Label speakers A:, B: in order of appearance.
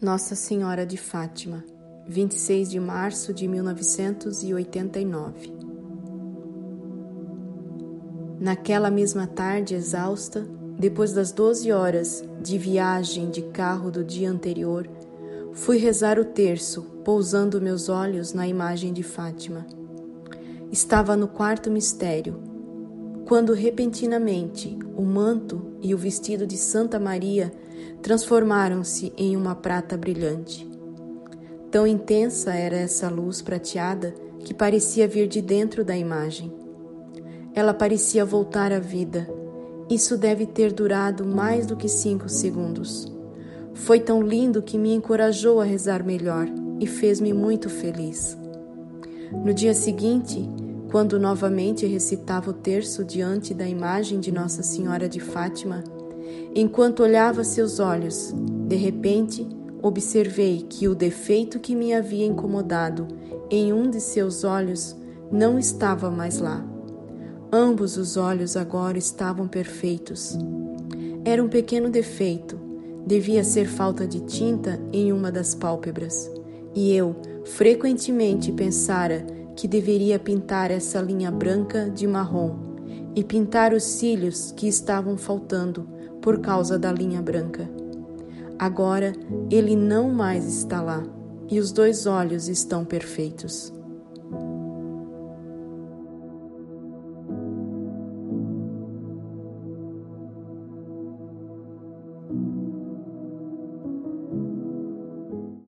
A: Nossa Senhora de Fátima, 26 de março de 1989. Naquela mesma tarde exausta, depois das 12 horas de viagem de carro do dia anterior, fui rezar o terço, pousando meus olhos na imagem de Fátima. Estava no quarto mistério, quando repentinamente o manto e o vestido de Santa Maria transformaram-se em uma prata brilhante. Tão intensa era essa luz prateada que parecia vir de dentro da imagem. Ela parecia voltar à vida. Isso deve ter durado mais do que cinco segundos. Foi tão lindo que me encorajou a rezar melhor e fez-me muito feliz. No dia seguinte, quando novamente recitava o terço diante da imagem de Nossa Senhora de Fátima, Enquanto olhava seus olhos, de repente observei que o defeito que me havia incomodado em um de seus olhos não estava mais lá. Ambos os olhos agora estavam perfeitos. Era um pequeno defeito, devia ser falta de tinta em uma das pálpebras, e eu frequentemente pensara que deveria pintar essa linha branca de marrom e pintar os cílios que estavam faltando por causa da linha branca. Agora ele não mais está lá e os dois olhos estão perfeitos.